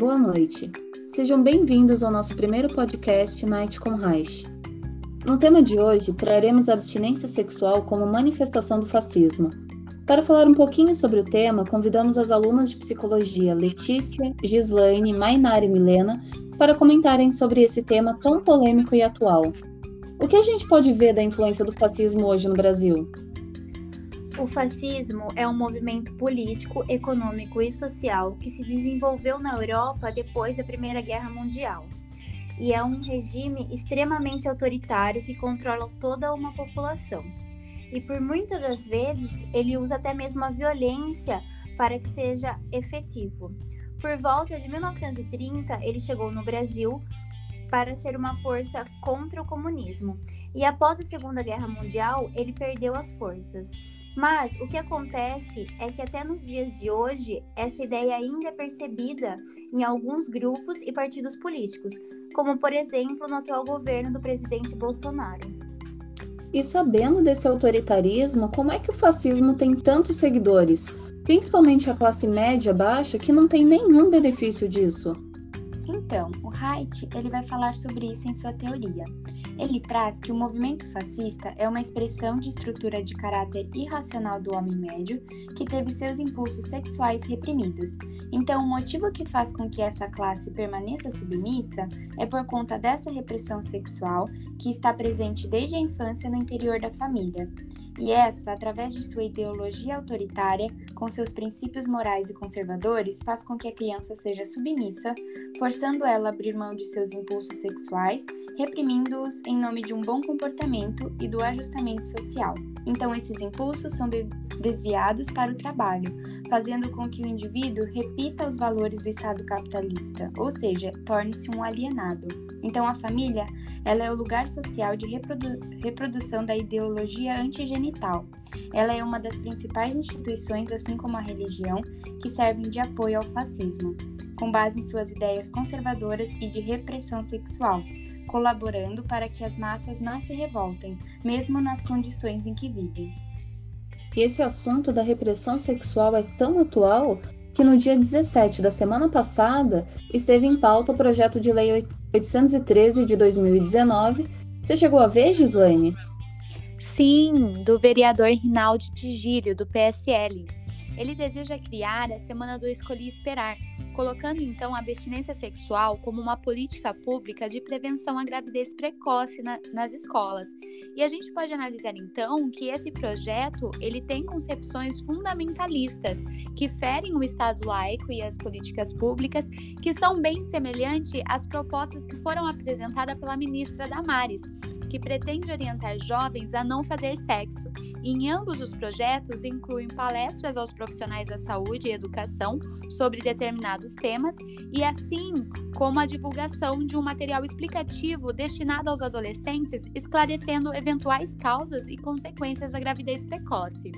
boa noite. Sejam bem-vindos ao nosso primeiro podcast Night com Reich. No tema de hoje, traremos a abstinência sexual como manifestação do fascismo. Para falar um pouquinho sobre o tema, convidamos as alunas de psicologia Letícia, Gislaine, Mainara e Milena para comentarem sobre esse tema tão polêmico e atual. O que a gente pode ver da influência do fascismo hoje no Brasil? O fascismo é um movimento político, econômico e social que se desenvolveu na Europa depois da Primeira Guerra Mundial. E é um regime extremamente autoritário que controla toda uma população. E por muitas das vezes ele usa até mesmo a violência para que seja efetivo. Por volta de 1930, ele chegou no Brasil para ser uma força contra o comunismo. E após a Segunda Guerra Mundial, ele perdeu as forças. Mas o que acontece é que até nos dias de hoje, essa ideia ainda é percebida em alguns grupos e partidos políticos, como por exemplo no atual governo do presidente Bolsonaro. E sabendo desse autoritarismo, como é que o fascismo tem tantos seguidores, principalmente a classe média baixa que não tem nenhum benefício disso? Então, o Haidt ele vai falar sobre isso em sua teoria. Ele traz que o movimento fascista é uma expressão de estrutura de caráter irracional do homem médio que teve seus impulsos sexuais reprimidos. Então, o motivo que faz com que essa classe permaneça submissa é por conta dessa repressão sexual que está presente desde a infância no interior da família. E essa, através de sua ideologia autoritária, com seus princípios morais e conservadores, faz com que a criança seja submissa, forçando ela a abrir mão de seus impulsos sexuais, reprimindo-os em nome de um bom comportamento e do ajustamento social. Então, esses impulsos são de desviados para o trabalho, fazendo com que o indivíduo repita os valores do Estado capitalista, ou seja, torne-se um alienado. Então, a família ela é o lugar social de reprodu reprodução da ideologia antigenital. Ela é uma das principais instituições, assim como a religião, que servem de apoio ao fascismo, com base em suas ideias conservadoras e de repressão sexual, colaborando para que as massas não se revoltem, mesmo nas condições em que vivem. E esse assunto da repressão sexual é tão atual que no dia 17 da semana passada esteve em pauta o projeto de lei 813 de 2019. Você chegou a ver, Gislaine? Sim, do vereador Rinaldi Tigílio, do PSL. Ele deseja criar a Semana do Escolhi Esperar, colocando então a abstinência sexual como uma política pública de prevenção à gravidez precoce na, nas escolas. E a gente pode analisar então que esse projeto ele tem concepções fundamentalistas que ferem o Estado laico e as políticas públicas, que são bem semelhantes às propostas que foram apresentadas pela ministra Damares que pretende orientar jovens a não fazer sexo. Em ambos os projetos incluem palestras aos profissionais da saúde e educação sobre determinados temas e assim como a divulgação de um material explicativo destinado aos adolescentes, esclarecendo eventuais causas e consequências da gravidez precoce.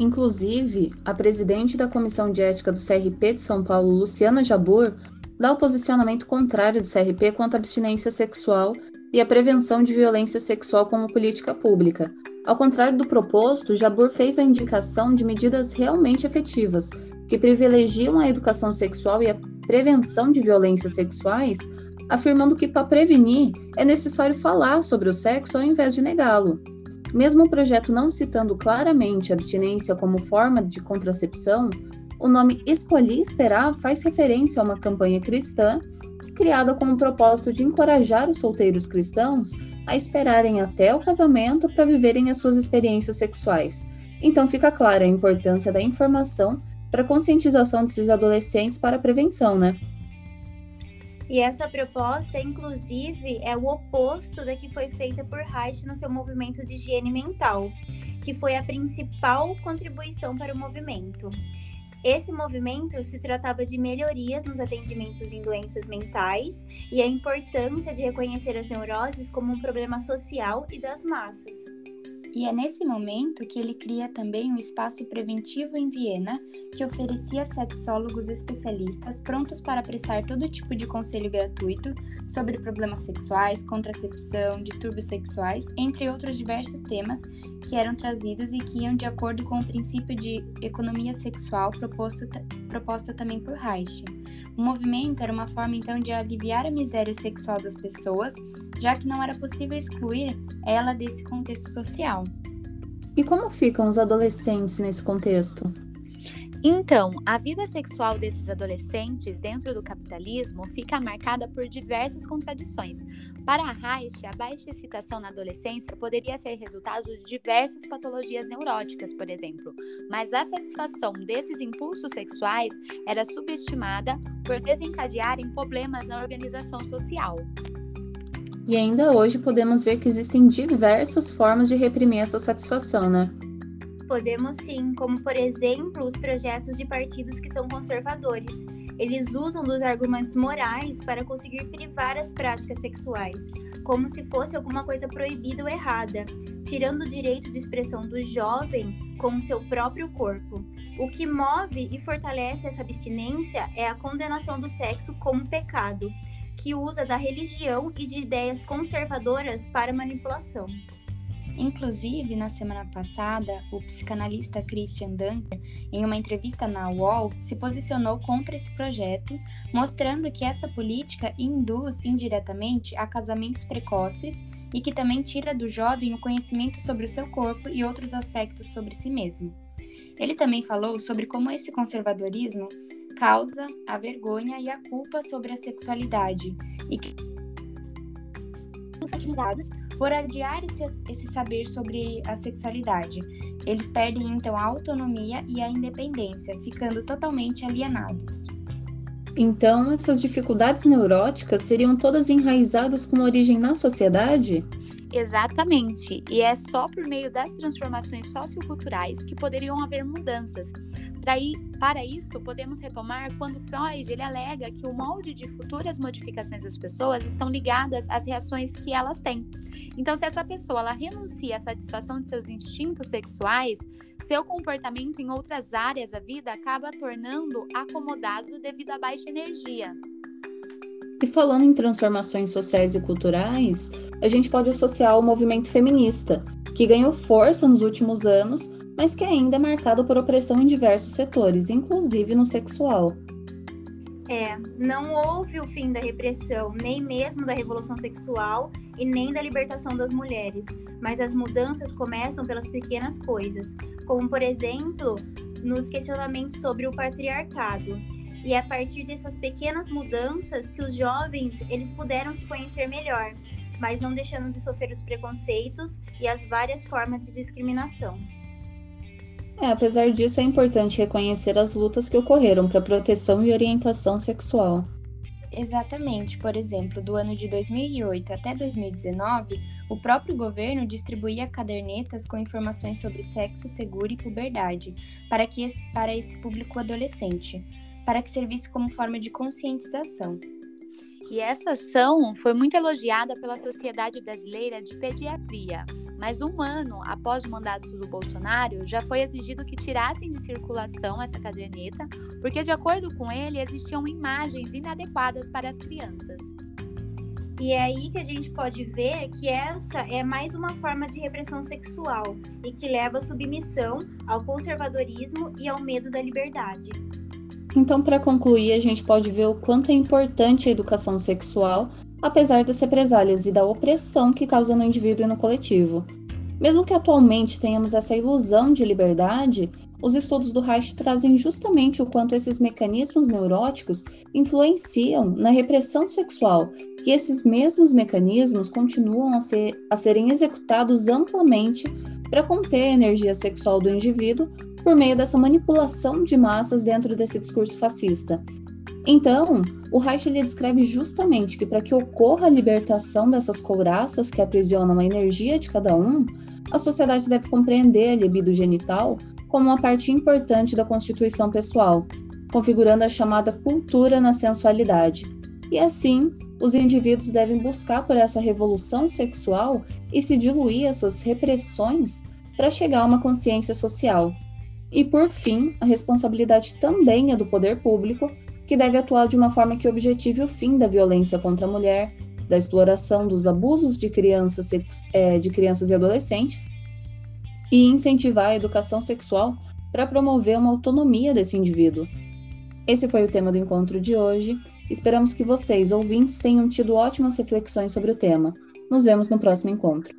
Inclusive, a presidente da Comissão de Ética do CRP de São Paulo, Luciana Jabur, dá o posicionamento contrário do CRP quanto à abstinência sexual e a prevenção de violência sexual como política pública. Ao contrário do proposto, Jabur fez a indicação de medidas realmente efetivas, que privilegiam a educação sexual e a prevenção de violências sexuais, afirmando que para prevenir é necessário falar sobre o sexo ao invés de negá-lo. Mesmo o projeto não citando claramente a abstinência como forma de contracepção, o nome Escolhi Esperar faz referência a uma campanha cristã criada com o propósito de encorajar os solteiros cristãos a esperarem até o casamento para viverem as suas experiências sexuais. Então fica clara a importância da informação para a conscientização desses adolescentes para a prevenção, né? E essa proposta, inclusive, é o oposto da que foi feita por Reich no seu movimento de higiene mental, que foi a principal contribuição para o movimento. Esse movimento se tratava de melhorias nos atendimentos em doenças mentais e a importância de reconhecer as neuroses como um problema social e das massas. E é nesse momento que ele cria também um espaço preventivo em Viena, que oferecia sexólogos especialistas prontos para prestar todo tipo de conselho gratuito sobre problemas sexuais, contracepção, distúrbios sexuais, entre outros diversos temas que eram trazidos e que iam de acordo com o princípio de economia sexual proposto, proposta também por Reich. O movimento era uma forma então de aliviar a miséria sexual das pessoas, já que não era possível excluir ela desse contexto social. E como ficam os adolescentes nesse contexto? Então, a vida sexual desses adolescentes dentro do capitalismo fica marcada por diversas contradições. Para Reich, a baixa excitação na adolescência poderia ser resultado de diversas patologias neuróticas, por exemplo, mas a satisfação desses impulsos sexuais era subestimada por desencadearem problemas na organização social. E ainda hoje podemos ver que existem diversas formas de reprimir essa satisfação, né? Podemos sim, como por exemplo os projetos de partidos que são conservadores. Eles usam dos argumentos morais para conseguir privar as práticas sexuais, como se fosse alguma coisa proibida ou errada, tirando o direito de expressão do jovem com o seu próprio corpo. O que move e fortalece essa abstinência é a condenação do sexo como pecado, que usa da religião e de ideias conservadoras para manipulação. Inclusive, na semana passada, o psicanalista Christian Dunker, em uma entrevista na UOL, se posicionou contra esse projeto, mostrando que essa política induz indiretamente a casamentos precoces e que também tira do jovem o conhecimento sobre o seu corpo e outros aspectos sobre si mesmo. Ele também falou sobre como esse conservadorismo causa a vergonha e a culpa sobre a sexualidade e que infantilizados por adiar esse, esse saber sobre a sexualidade. Eles perdem então a autonomia e a independência, ficando totalmente alienados. Então, essas dificuldades neuróticas seriam todas enraizadas com origem na sociedade? Exatamente, e é só por meio das transformações socioculturais que poderiam haver mudanças. Para isso, podemos retomar quando Freud ele alega que o molde de futuras modificações das pessoas estão ligadas às reações que elas têm. Então, se essa pessoa ela renuncia à satisfação de seus instintos sexuais, seu comportamento em outras áreas da vida acaba tornando acomodado devido à baixa energia. E falando em transformações sociais e culturais, a gente pode associar o movimento feminista, que ganhou força nos últimos anos, mas que ainda é marcado por opressão em diversos setores, inclusive no sexual. É, não houve o fim da repressão, nem mesmo da revolução sexual e nem da libertação das mulheres, mas as mudanças começam pelas pequenas coisas, como por exemplo, nos questionamentos sobre o patriarcado. E é a partir dessas pequenas mudanças que os jovens eles puderam se conhecer melhor, mas não deixando de sofrer os preconceitos e as várias formas de discriminação. É, apesar disso, é importante reconhecer as lutas que ocorreram para proteção e orientação sexual. Exatamente. Por exemplo, do ano de 2008 até 2019, o próprio governo distribuía cadernetas com informações sobre sexo seguro e puberdade para, que, para esse público adolescente para que servisse como forma de conscientização. E essa ação foi muito elogiada pela Sociedade Brasileira de Pediatria. Mas um ano após o mandato do Bolsonaro, já foi exigido que tirassem de circulação essa caderneta, porque, de acordo com ele, existiam imagens inadequadas para as crianças. E é aí que a gente pode ver que essa é mais uma forma de repressão sexual e que leva à submissão, ao conservadorismo e ao medo da liberdade. Então, para concluir, a gente pode ver o quanto é importante a educação sexual, apesar das represálias e da opressão que causa no indivíduo e no coletivo. Mesmo que atualmente tenhamos essa ilusão de liberdade, os estudos do Reich trazem justamente o quanto esses mecanismos neuróticos influenciam na repressão sexual, e esses mesmos mecanismos continuam a, ser, a serem executados amplamente para conter a energia sexual do indivíduo por meio dessa manipulação de massas dentro desse discurso fascista. Então, o Reich ele descreve justamente que para que ocorra a libertação dessas couraças que aprisionam a energia de cada um, a sociedade deve compreender a libido genital como uma parte importante da constituição pessoal, configurando a chamada cultura na sensualidade. E assim, os indivíduos devem buscar por essa revolução sexual e se diluir essas repressões para chegar a uma consciência social. E por fim, a responsabilidade também é do poder público, que deve atuar de uma forma que objetive o fim da violência contra a mulher, da exploração dos abusos de crianças, é, de crianças e adolescentes, e incentivar a educação sexual para promover uma autonomia desse indivíduo. Esse foi o tema do encontro de hoje. Esperamos que vocês, ouvintes, tenham tido ótimas reflexões sobre o tema. Nos vemos no próximo encontro.